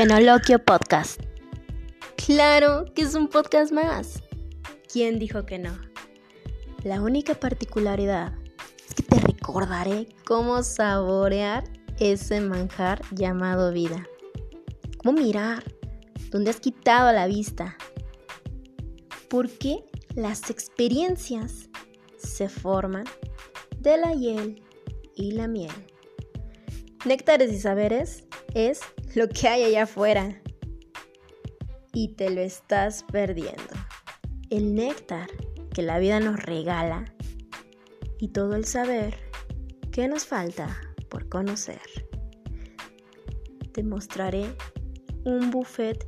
Fenoloquio Podcast. Claro que es un podcast más. ¿Quién dijo que no? La única particularidad es que te recordaré cómo saborear ese manjar llamado vida. Cómo mirar donde has quitado la vista. Porque las experiencias se forman de la hiel y la miel. Néctares y saberes es lo que hay allá afuera y te lo estás perdiendo. El néctar que la vida nos regala y todo el saber que nos falta por conocer. Te mostraré un buffet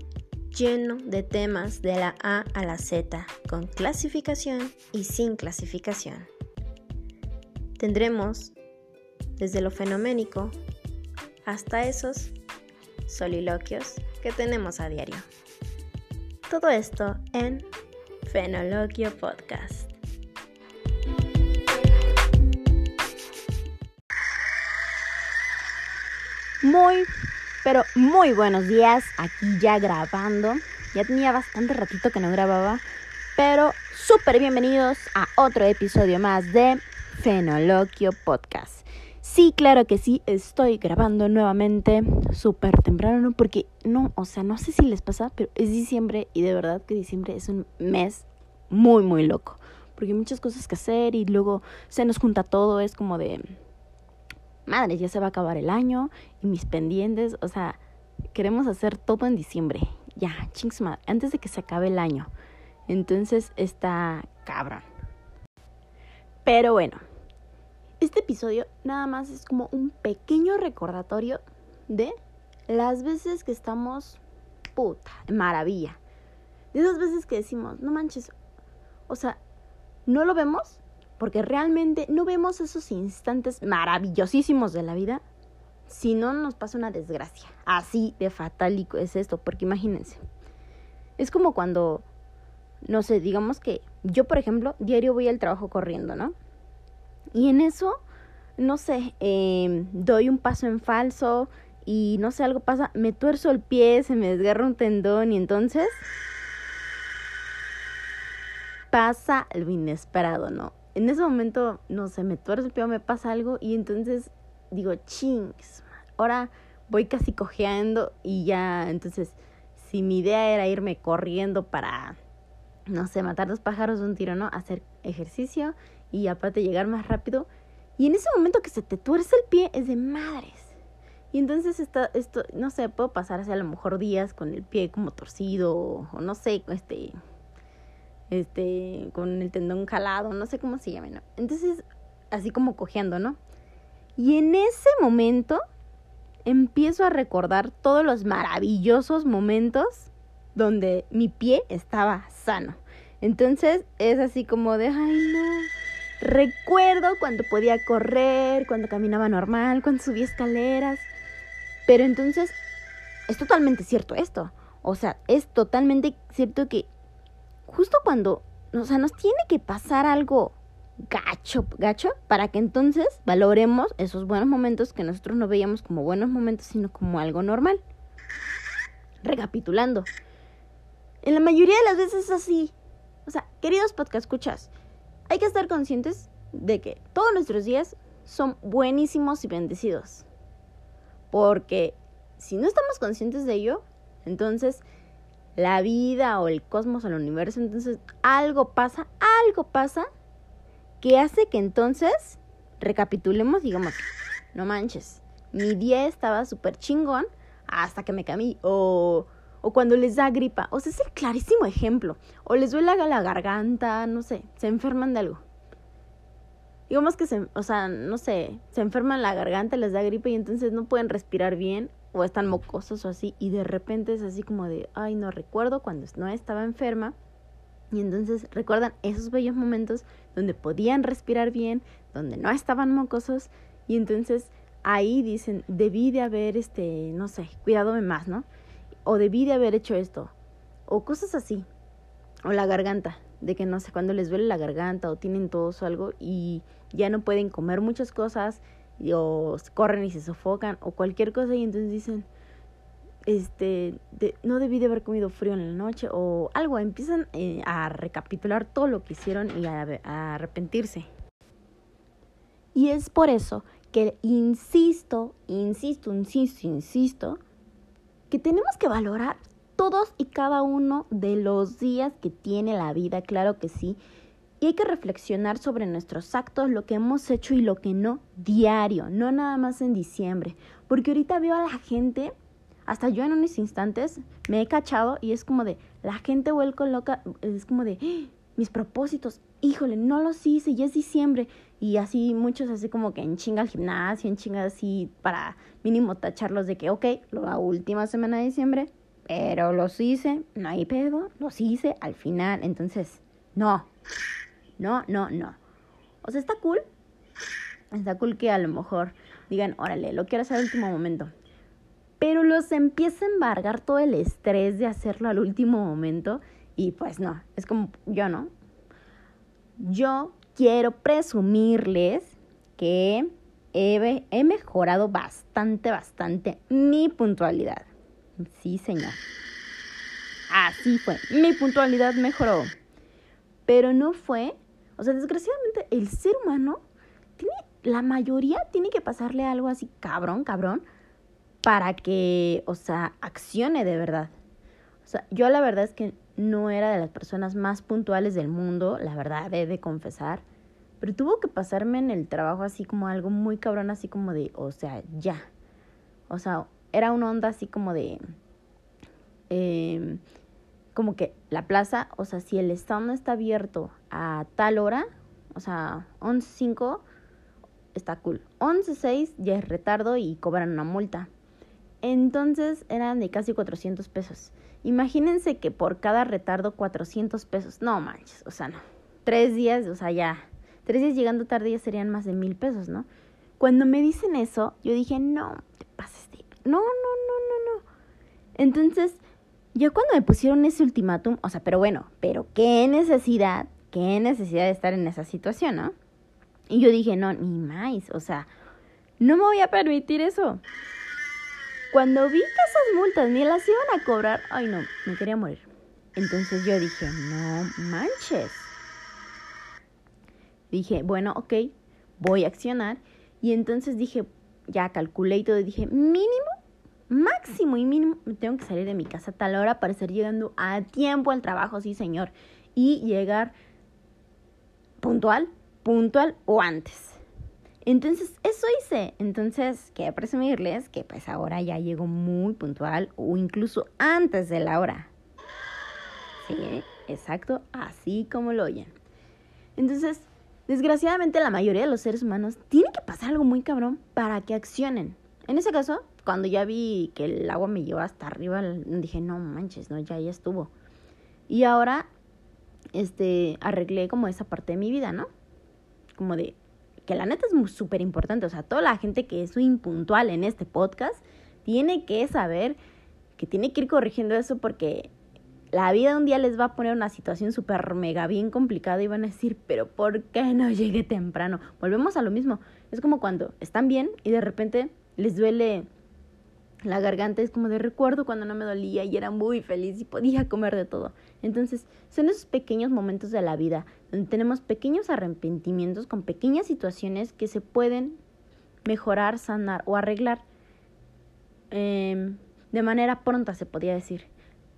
lleno de temas de la A a la Z, con clasificación y sin clasificación. Tendremos desde lo fenoménico hasta esos soliloquios que tenemos a diario. Todo esto en Fenoloquio Podcast. Muy, pero muy buenos días. Aquí ya grabando. Ya tenía bastante ratito que no grababa. Pero súper bienvenidos a otro episodio más de Fenoloquio Podcast. Sí, claro que sí, estoy grabando nuevamente súper temprano, porque no, o sea, no sé si les pasa, pero es diciembre y de verdad que diciembre es un mes muy, muy loco, porque hay muchas cosas que hacer y luego se nos junta todo, es como de, madre, ya se va a acabar el año y mis pendientes, o sea, queremos hacer todo en diciembre, ya, chings antes de que se acabe el año. Entonces está cabrón. Pero bueno, este episodio nada más es como un pequeño recordatorio de las veces que estamos puta, maravilla. De esas veces que decimos, no manches, o sea, no lo vemos porque realmente no vemos esos instantes maravillosísimos de la vida si no nos pasa una desgracia. Así de fatálico es esto, porque imagínense. Es como cuando, no sé, digamos que yo, por ejemplo, diario voy al trabajo corriendo, ¿no? Y en eso, no sé, em, doy un paso en falso y no sé, algo pasa, me tuerzo el pie, se me desgarra un tendón y entonces pasa lo inesperado, ¿no? En ese momento, no sé, me tuerzo el pie o me pasa algo y entonces digo, chings, ahora voy casi cojeando y ya, entonces, si mi idea era irme corriendo para, no sé, matar dos pájaros de un tiro, ¿no? Hacer ejercicio y aparte llegar más rápido. Y en ese momento que se te tuerce el pie es de madres. Y entonces está, esto, no sé, puedo pasar hacia a lo mejor días con el pie como torcido o, no sé, este, este, con el tendón jalado, no sé cómo se llama, ¿no? Entonces, así como cojeando, ¿no? Y en ese momento empiezo a recordar todos los maravillosos momentos donde mi pie estaba sano. Entonces es así como de, ay no, Recuerdo cuando podía correr, cuando caminaba normal, cuando subía escaleras. Pero entonces es totalmente cierto esto. O sea, es totalmente cierto que justo cuando, o sea, nos tiene que pasar algo gacho, gacho, para que entonces valoremos esos buenos momentos que nosotros no veíamos como buenos momentos, sino como algo normal. Recapitulando. En la mayoría de las veces es así. O sea, queridos podcast escuchas, hay que estar conscientes de que todos nuestros días son buenísimos y bendecidos. Porque si no estamos conscientes de ello, entonces la vida o el cosmos o el universo, entonces algo pasa, algo pasa que hace que entonces recapitulemos, digamos, no manches, mi día estaba súper chingón hasta que me camí o o cuando les da gripa. O sea, es el clarísimo ejemplo. O les duele la garganta, no sé, se enferman de algo. Digamos que se, o sea, no sé, se enferman la garganta, les da gripa y entonces no pueden respirar bien o están mocosos o así y de repente es así como de, ay, no recuerdo cuando no estaba enferma. Y entonces recuerdan esos bellos momentos donde podían respirar bien, donde no estaban mocosos y entonces ahí dicen, debí de haber, este, no sé, cuidadome más, ¿no? O debí de haber hecho esto, o cosas así, o la garganta, de que no sé, cuando les duele la garganta o tienen tos o algo y ya no pueden comer muchas cosas, o corren y se sofocan, o cualquier cosa, y entonces dicen, este, no debí de haber comido frío en la noche o algo. Empiezan eh, a recapitular todo lo que hicieron y a, arrepentirse. Y es por eso que insisto, insisto, insisto, insisto, que tenemos que valorar todos y cada uno de los días que tiene la vida, claro que sí. Y hay que reflexionar sobre nuestros actos, lo que hemos hecho y lo que no, diario, no nada más en diciembre. Porque ahorita veo a la gente hasta yo en unos instantes me he cachado y es como de, la gente vuelco loca, es como de, ¡Ah! Mis propósitos, híjole, no los hice, ya es diciembre. Y así muchos así como que en chinga al gimnasio, en chinga así para mínimo tacharlos de que, ok, la última semana de diciembre, pero los hice, no hay pedo, los hice al final. Entonces, no, no, no, no. O sea, está cool. Está cool que a lo mejor digan, órale, lo quiero hacer al último momento pero los empieza a embargar todo el estrés de hacerlo al último momento y pues no, es como yo no. Yo quiero presumirles que he, mejorado bastante, bastante mi puntualidad. Sí, señor. Así fue. Mi puntualidad mejoró. Pero no fue, o sea, desgraciadamente el ser humano tiene, la mayoría tiene que pasarle algo así cabrón, cabrón, para que, o sea, accione de verdad. O sea, yo la verdad es que no era de las personas más puntuales del mundo, la verdad, he de confesar. Pero tuvo que pasarme en el trabajo así como algo muy cabrón, así como de, o sea, ya. O sea, era una onda así como de... Eh, como que la plaza, o sea, si el stand está abierto a tal hora, o sea, 11.05, está cool. 11.06 ya es retardo y cobran una multa. Entonces eran de casi 400 pesos. Imagínense que por cada retardo 400 pesos. No manches, o sea, no. Tres días, o sea, ya. Tres días llegando tarde ya serían más de mil pesos, ¿no? Cuando me dicen eso, yo dije, no, te pases de... No, no, no, no, no. Entonces, ya cuando me pusieron ese ultimátum, o sea, pero bueno, pero qué necesidad, qué necesidad de estar en esa situación, ¿no? Y yo dije, no, ni más, o sea, no me voy a permitir eso. Cuando vi que esas multas ni las iban a cobrar, ay no, me quería morir. Entonces yo dije, no manches. Dije, bueno, ok, voy a accionar. Y entonces dije, ya calculé y todo, dije, mínimo, máximo y mínimo, me tengo que salir de mi casa a tal hora para estar llegando a tiempo al trabajo, sí señor. Y llegar puntual, puntual o antes. Entonces, eso hice. Entonces, quiero presumirles que pues ahora ya llego muy puntual o incluso antes de la hora. Sí, exacto, así como lo oyen. Entonces, desgraciadamente la mayoría de los seres humanos tiene que pasar algo muy cabrón para que accionen. En ese caso, cuando ya vi que el agua me llevó hasta arriba, dije, no manches, no, ya, ya estuvo. Y ahora, este, arreglé como esa parte de mi vida, ¿no? Como de, que la neta es súper importante. O sea, toda la gente que es impuntual en este podcast tiene que saber que tiene que ir corrigiendo eso porque la vida un día les va a poner una situación súper mega bien complicada y van a decir, pero ¿por qué no llegué temprano? Volvemos a lo mismo. Es como cuando están bien y de repente les duele la garganta es como de recuerdo cuando no me dolía y era muy feliz y podía comer de todo. Entonces, son esos pequeños momentos de la vida donde tenemos pequeños arrepentimientos con pequeñas situaciones que se pueden mejorar, sanar o arreglar em, de manera pronta, se podría decir.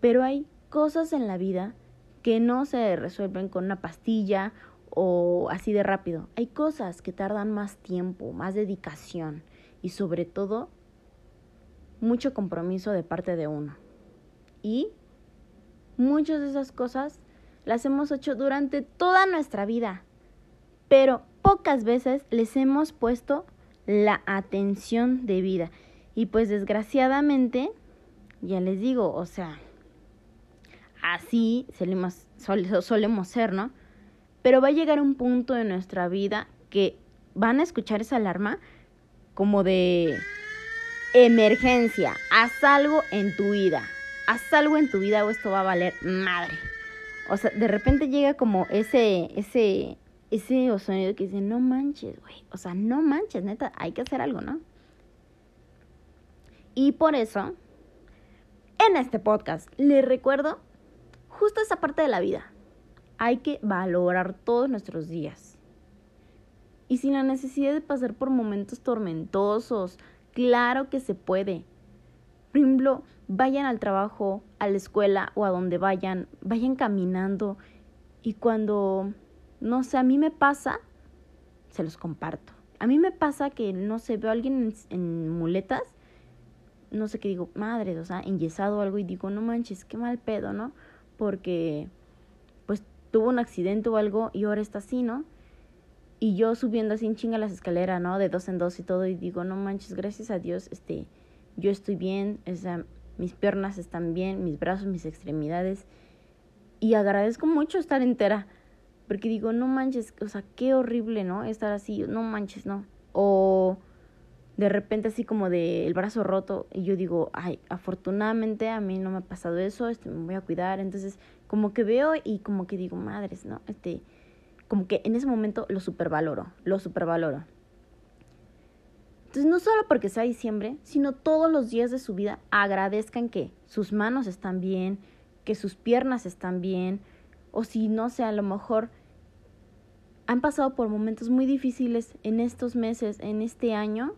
Pero hay cosas en la vida que no se resuelven con una pastilla o así de rápido. Hay cosas que tardan más tiempo, más dedicación y sobre todo mucho compromiso de parte de uno. Y muchas de esas cosas las hemos hecho durante toda nuestra vida, pero pocas veces les hemos puesto la atención debida. Y pues desgraciadamente, ya les digo, o sea, así solemos, solemos ser, ¿no? Pero va a llegar un punto de nuestra vida que van a escuchar esa alarma como de emergencia, haz algo en tu vida, haz algo en tu vida o esto va a valer madre. O sea, de repente llega como ese, ese, ese sonido que dice, no manches, güey. O sea, no manches, neta, hay que hacer algo, ¿no? Y por eso, en este podcast. Les recuerdo justo esa parte de la vida. Hay que valorar todos nuestros días. Y sin la necesidad de pasar por momentos tormentosos, claro que se puede. Por ejemplo, vayan al trabajo, a la escuela o a donde vayan, vayan caminando y cuando, no sé, a mí me pasa, se los comparto. A mí me pasa que, no sé, veo a alguien en, muletas, no sé qué digo, madre, o sea, enyesado o algo y digo, no manches, qué mal pedo, ¿no? Porque, pues, tuvo un accidente o algo y ahora está así, ¿no? Y yo subiendo así en chinga las escaleras, ¿no? De dos en dos y todo y digo, no manches, gracias a Dios, este, yo estoy bien, o sea, mis piernas están bien, mis brazos, mis extremidades. Y agradezco mucho estar entera. Porque digo, no manches, o sea, qué horrible, ¿no? Estar así, no manches, no. O de repente así como de el brazo roto y yo digo, ay, afortunadamente a mí no me ha pasado eso, este, me voy a cuidar. Entonces, como que veo y como que digo, madres, ¿no? Este, como que en ese momento lo supervaloro, lo supervaloro. Entonces, no solo porque sea diciembre, sino todos los días de su vida agradezcan que sus manos están bien, que sus piernas están bien, o si no sé, a lo mejor han pasado por momentos muy difíciles en estos meses, en este año,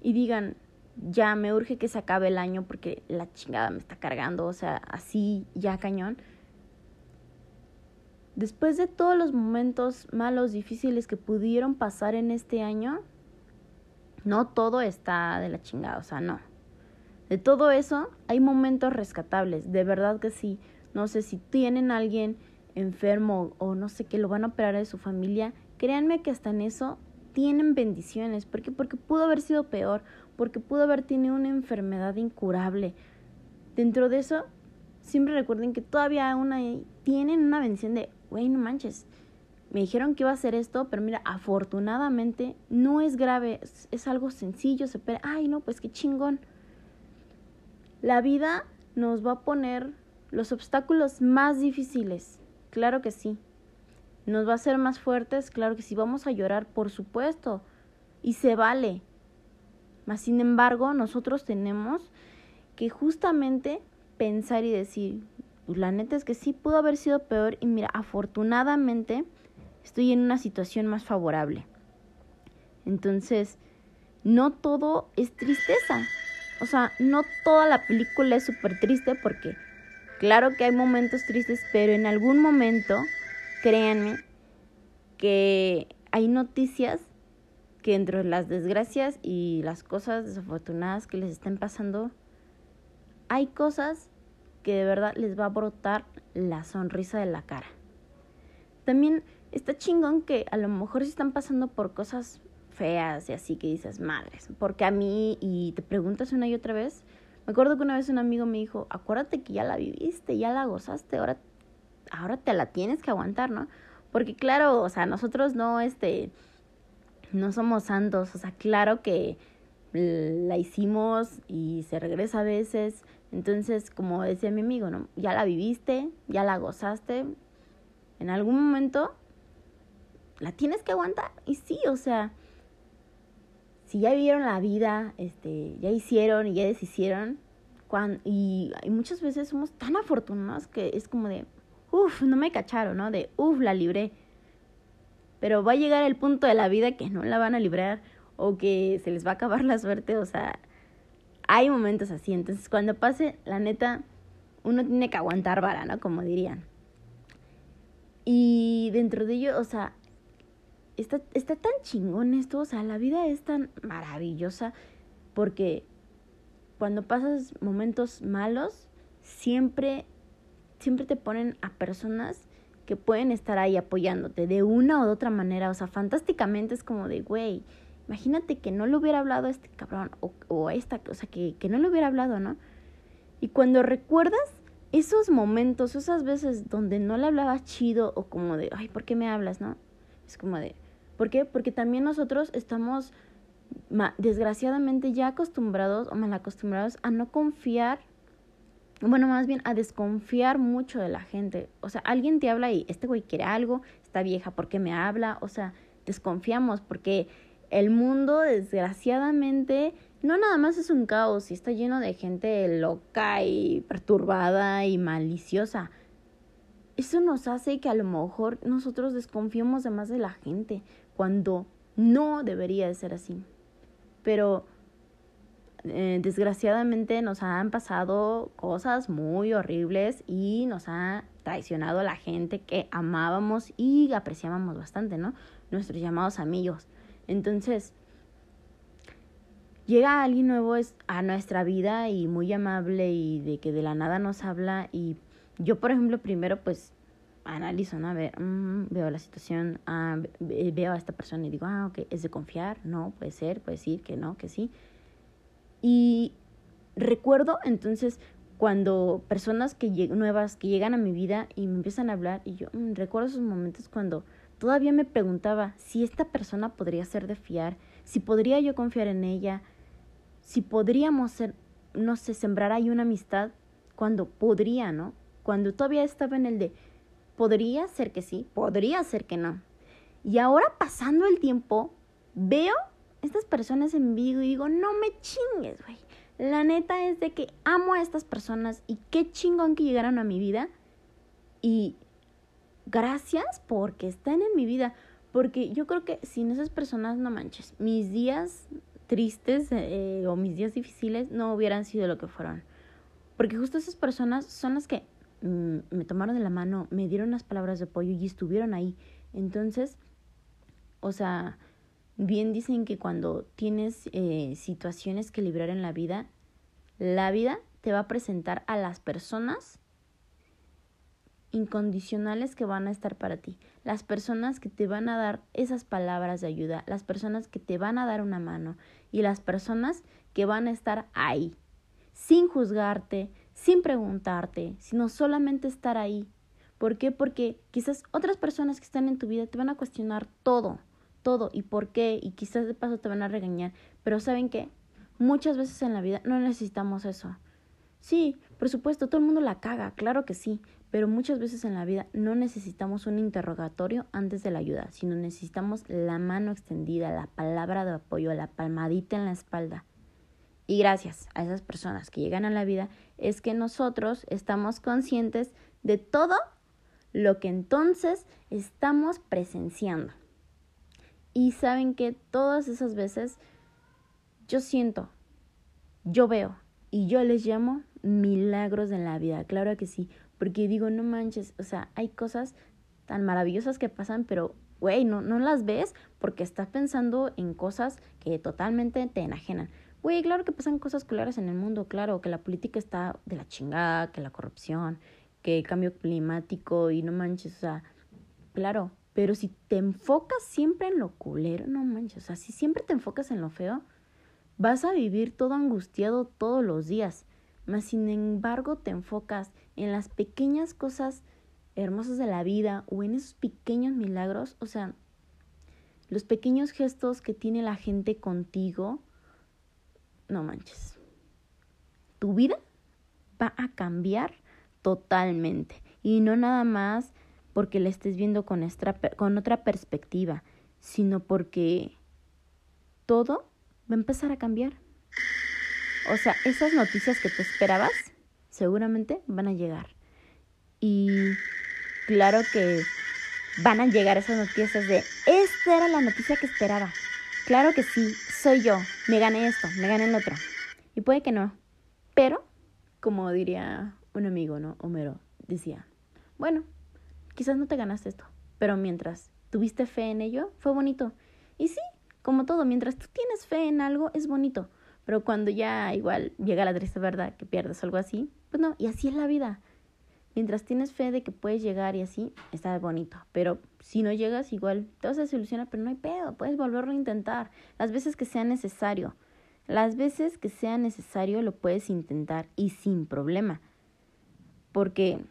y digan, ya me urge que se acabe el año porque la chingada me está cargando, o sea, así ya cañón. Después de todos los momentos malos, difíciles que pudieron pasar en este año, no todo está de la chingada, o sea, no. De todo eso hay momentos rescatables, de verdad que sí. No sé si tienen a alguien enfermo o no sé que lo van a operar de su familia, créanme que hasta en eso tienen bendiciones, porque porque pudo haber sido peor, porque pudo haber tenido una enfermedad incurable. Dentro de eso, siempre recuerden que todavía tienen una bendición de, güey, no manches, me dijeron que iba a hacer esto, pero mira, afortunadamente no es grave, es, algo sencillo, se ay no, pues qué chingón. La vida nos va a poner los obstáculos más difíciles, claro que sí. Nos va a hacer más fuertes, claro que sí. Vamos a llorar, por supuesto, y se vale. Mas, sin embargo, nosotros tenemos que justamente pensar y decir, pues la neta es que sí pudo haber sido peor y mira, afortunadamente estoy en una situación más favorable. Entonces, no todo es tristeza. O sea, no toda la película es súper triste porque claro que hay momentos tristes, pero en algún momento, créanme, que hay noticias que entre las desgracias y las cosas desafortunadas que les están pasando, hay cosas que de verdad les va a brotar la sonrisa de la cara. También está chingón que a lo mejor si están pasando por cosas feas y así que dices, madres, porque a mí y te preguntas una y otra vez, me acuerdo que una vez un amigo me dijo, acuérdate que ya la viviste, ya la gozaste, ahora, ahora te la tienes que aguantar, ¿no? Porque claro, o sea, nosotros no, este, no somos santos, o sea, claro que la hicimos y se regresa a veces, entonces, como decía mi amigo, ¿no? Ya la viviste, ya la gozaste, en algún momento la tienes que aguantar. Y sí, o sea, si ya vivieron la vida, este, ya hicieron y ya deshicieron, y, muchas veces somos tan afortunados que es como de, uff, no me cacharon, ¿no? De, uff, la libré. Pero va a llegar el punto de la vida que no la van a librar o que se les va a acabar la suerte, o sea, hay momentos así. Entonces, cuando pase, la neta, uno tiene que aguantar vara, ¿no? Como dirían. Y dentro de ello, o sea, está, está tan chingón esto, o sea, la vida es tan maravillosa porque cuando pasas momentos malos, siempre, siempre te ponen a personas que pueden estar ahí apoyándote de una o de otra manera, o sea, fantásticamente es como de, güey, imagínate que no le hubiera hablado a este cabrón o, o a esta, o sea, que, que no le hubiera hablado, ¿no? Y cuando recuerdas esos momentos, esas veces donde no le hablabas chido o como de, ay, ¿por qué me hablas, no? Es como de, ¿Por qué? Porque también nosotros estamos desgraciadamente ya acostumbrados o mal acostumbrados a no confiar, bueno, más bien a desconfiar mucho de la gente. O sea, alguien te habla y este güey quiere algo, esta vieja, ¿por qué me habla? O sea, desconfiamos porque el mundo desgraciadamente no nada más es un caos y está lleno de gente loca y perturbada y maliciosa. Eso nos hace que a lo mejor nosotros desconfiemos de más de la gente cuando no debería de ser así. Pero eh, desgraciadamente nos han pasado cosas muy horribles y nos ha traicionado la gente que amábamos y apreciábamos bastante, ¿no? Nuestros llamados amigos. Entonces, llega alguien nuevo a nuestra vida y muy amable y de que de la nada nos habla y yo, por ejemplo, primero pues analizo, ¿no? A ver, mm, veo la situación, ah, veo a esta persona y digo, ah, ok, es de confiar, no, puede ser, puede decir que no, que sí. Y recuerdo entonces cuando personas que nuevas que llegan a mi vida y me empiezan a hablar y yo mm, recuerdo esos momentos cuando todavía me preguntaba si esta persona podría ser de fiar, si podría yo confiar en ella, si podríamos ser, no sé, sembrar ahí una amistad cuando podría, ¿no? Cuando todavía estaba en el de podría ser que sí, podría ser que no. Y ahora pasando el tiempo, veo estas personas en vivo y digo, no me chingues, güey. La neta es de que amo a estas personas y qué chingón que llegaron a mi vida. Y gracias porque están en mi vida. Porque yo creo que sin esas personas, no manches, mis días tristes eh, o mis días difíciles no hubieran sido lo que fueron. Porque justo esas personas son las que mm, me tomaron de la mano, me dieron las palabras de apoyo y estuvieron ahí. Entonces, o sea, Bien dicen que cuando tienes eh, situaciones que librar en la vida, la vida te va a presentar a las personas incondicionales que van a estar para ti, las personas que te van a dar esas palabras de ayuda, las personas que te van a dar una mano y las personas que van a estar ahí, sin juzgarte, sin preguntarte, sino solamente estar ahí. ¿Por qué? Porque quizás otras personas que están en tu vida te van a cuestionar todo todo y por qué y quizás de paso te van a regañar, pero ¿saben qué? Muchas veces en la vida no necesitamos eso. Sí, por supuesto, todo el mundo la caga, claro que sí, pero muchas veces en la vida no necesitamos un interrogatorio antes de la ayuda, sino necesitamos la mano extendida, la palabra de apoyo, la palmadita en la espalda. Y gracias a esas personas que llegan a la vida es que nosotros estamos conscientes de todo lo que entonces estamos presenciando. Y saben que todas esas veces yo siento, yo veo y yo les llamo milagros en la vida, claro que sí, porque digo, no manches, o sea, hay cosas tan maravillosas que pasan, pero, güey, no, no las ves porque estás pensando en cosas que totalmente te enajenan. Güey, claro que pasan cosas claras en el mundo, claro, que la política está de la chingada, que la corrupción, que el cambio climático y no manches, o sea, claro, pero si te enfocas siempre en lo culero, no manches, o sea, si siempre te enfocas en lo feo, vas a vivir todo angustiado todos los días. Mas sin embargo te enfocas en las pequeñas cosas hermosas de la vida o en esos pequeños milagros, o sea, los pequeños gestos que tiene la gente contigo, no manches. Tu vida va a cambiar totalmente. Y no nada más porque la estés viendo con, otra perspectiva, sino porque todo va a empezar a cambiar. O sea, esas noticias que te esperabas seguramente van a llegar. Y claro que van a llegar esas noticias de, esta era la noticia que esperaba. Claro que sí, soy yo, me gané esto, me gané el otro. Y puede que no. Pero, como diría un amigo, ¿no? Homero decía, bueno, quizás no te ganaste esto, pero mientras tuviste fe en ello, fue bonito. Y sí, como todo, mientras tú tienes fe en algo, es bonito. Pero cuando ya igual llega la triste verdad que pierdes algo así, pues no, y así es la vida. Mientras tienes fe de que puedes llegar y así, está bonito. Pero si no llegas, igual te vas a desilusionar, pero no hay pedo, puedes volverlo a intentar. Las veces que sea necesario. Las veces que sea necesario lo puedes intentar y sin problema. Porque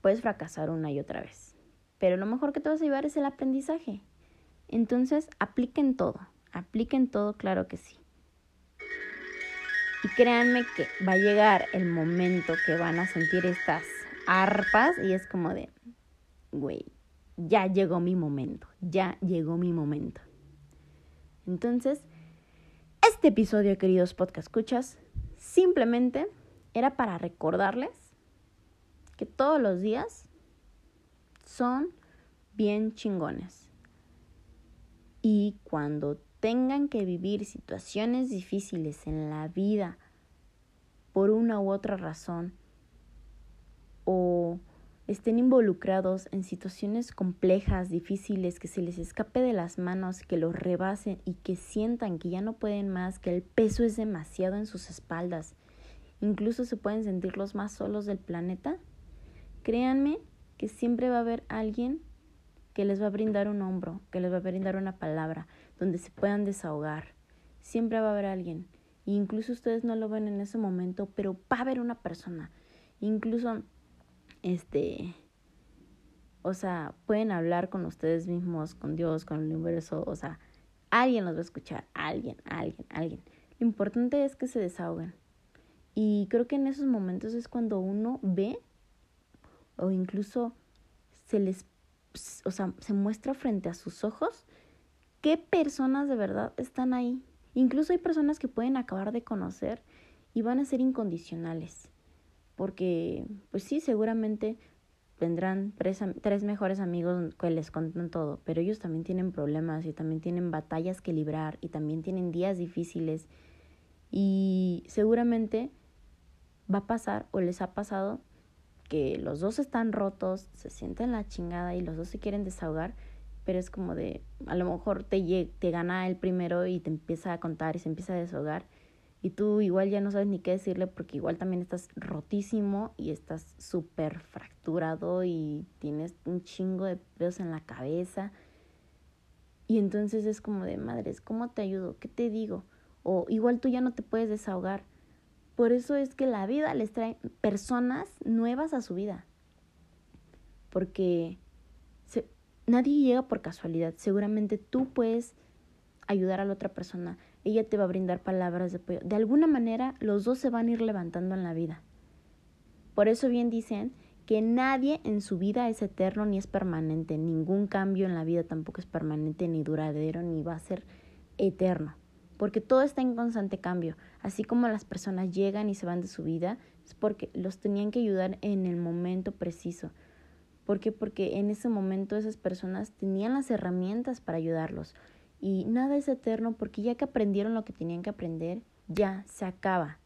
puedes fracasar una y otra vez. Pero lo mejor que te vas a llevar es el aprendizaje. Entonces, apliquen todo. Apliquen todo, claro que sí. Y créanme que va a llegar el momento que van a sentir estas arpas y es como de, güey, ya llegó mi momento, ya llegó mi momento. Entonces, Este episodio, queridos podcast escuchas, simplemente era para recordarles que todos los días son bien chingones. Y cuando tengan que vivir situaciones difíciles en la vida por una u otra razón o estén involucrados en situaciones complejas, difíciles, que se les escape de las manos, que los rebasen y que sientan que ya no pueden más, que el peso es demasiado en sus espaldas, incluso se pueden sentir los más solos del planeta, créanme que siempre va a haber alguien que les va a brindar un hombro, que les va a brindar una palabra, donde se puedan desahogar. Siempre va a haber alguien. E incluso ustedes no lo ven en ese momento, pero va a haber una persona. Incluso este, o sea, pueden hablar con ustedes mismos, con Dios, con el universo, o sea, alguien los va a escuchar, alguien, alguien, alguien. Lo importante es que se desahoguen. Y creo que en esos momentos es cuando uno ve o incluso se les, o sea, se muestra frente a sus ojos qué personas de verdad están ahí. Incluso hay personas que pueden acabar de conocer y van a ser incondicionales porque pues sí, seguramente vendrán tres, tres, mejores amigos que les contan todo, pero ellos también tienen problemas y también tienen batallas que librar y también tienen días difíciles y seguramente va a pasar o les ha pasado que los dos están rotos, se sienten la chingada y los dos se quieren desahogar, pero es como de, a lo mejor te, te gana el primero y te empieza a contar y se empieza a desahogar y tú igual ya no sabes ni qué decirle porque igual también estás rotísimo y estás súper fracturado y tienes un chingo de pedos en la cabeza. Y entonces es como de madres, ¿cómo te ayudo? ¿Qué te digo? O igual tú ya no te puedes desahogar. Por eso es que la vida les trae personas nuevas a su vida. Porque nadie llega por casualidad. Seguramente tú puedes ayudar a la otra persona ella te va a brindar palabras de apoyo. De alguna manera, los dos se van a ir levantando en la vida. Por eso bien dicen que nadie en su vida es eterno ni es permanente. Ningún cambio en la vida tampoco es permanente, ni duradero, ni va a ser eterno. Porque todo está en constante cambio. Así como las personas llegan y se van de su vida, es porque los tenían que ayudar en el momento preciso. ¿Por qué? Porque en ese momento esas personas tenían las herramientas para ayudarlos. Y nada es eterno porque ya que aprendieron lo que tenían que aprender, ya se acaba.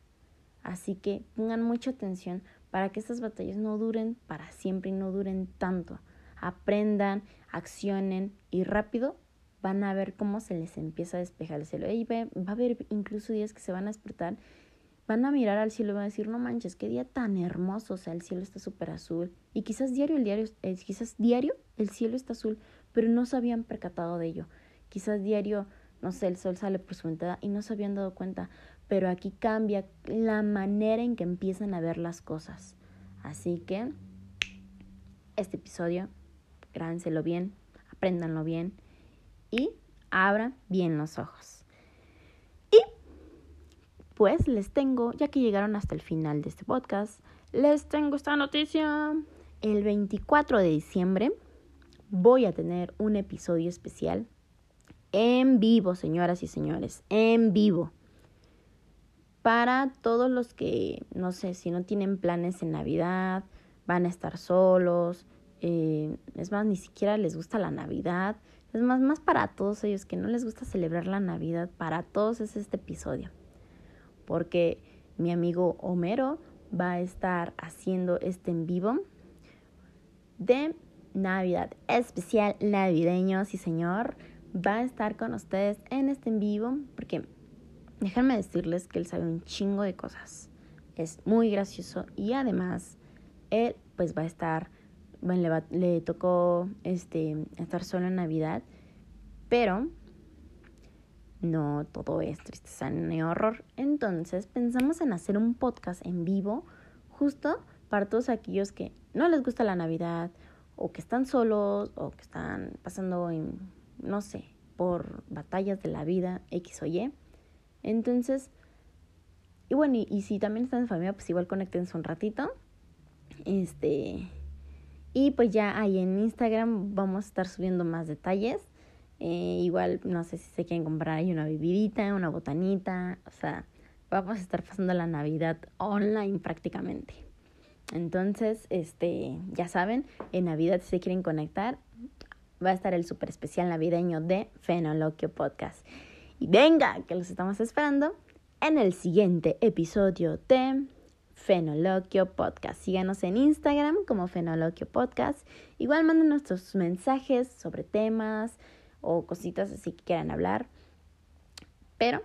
Así que pongan mucha atención para que estas batallas no duren para siempre y no duren tanto. Aprendan, accionen y rápido van a ver cómo se les empieza a despejar el cielo. Y va, a haber incluso días que se van a despertar, van a mirar al cielo y van a decir, no manches, qué día tan hermoso, o sea, el cielo está súper azul. Y quizás diario el diario, eh, quizás diario el cielo está azul, pero no se habían percatado de ello. Quizás diario, no sé, el sol sale por su ventana y no se habían dado cuenta, pero aquí cambia la manera en que empiezan a ver las cosas. Así que este episodio, grábenselo bien, apréndanlo bien y abran bien los ojos. Pues les tengo, ya que llegaron hasta el final de este podcast, les tengo esta noticia. El 24 de diciembre voy a tener un episodio especial en vivo, señoras y señores, en vivo. Para todos los que, no sé, si no tienen planes en Navidad, van a estar solos, eh, es más, ni siquiera les gusta la Navidad, es más, más para todos ellos que no les gusta celebrar la Navidad, para todos es este episodio. Porque mi amigo Homero va a estar haciendo este en vivo de Navidad especial navideño, sí señor va a estar con ustedes en este en vivo porque déjenme decirles que él sabe un chingo de cosas. Es muy gracioso y además él pues va a estar, bueno, le, tocó este, estar solo en Navidad, pero no todo es tristeza ni horror. Entonces pensamos en hacer un podcast en vivo justo para todos aquellos que no les gusta la Navidad o que están solos o que están pasando en no sé, por batallas de la vida, X o Y. Entonces, y bueno, y, si también están en familia, pues igual conectense un ratito. Este, y pues ya ahí en Instagram vamos a estar subiendo más detalles. Eh, igual, no sé si se quieren comprar ahí una bebidita, una botanita. O sea, vamos a estar pasando la Navidad online prácticamente. Entonces, este, ya saben, en Navidad si se quieren conectar, va a estar el super especial navideño de Fenoloquio Podcast. Y venga, que los estamos esperando en el siguiente episodio de Fenoloquio Podcast. Síganos en Instagram como Fenoloquio Podcast. Igual manden nuestros mensajes sobre temas o cositas así que quieran hablar. Pero,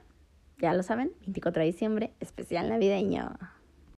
ya lo saben, 24 de diciembre, especial navideño.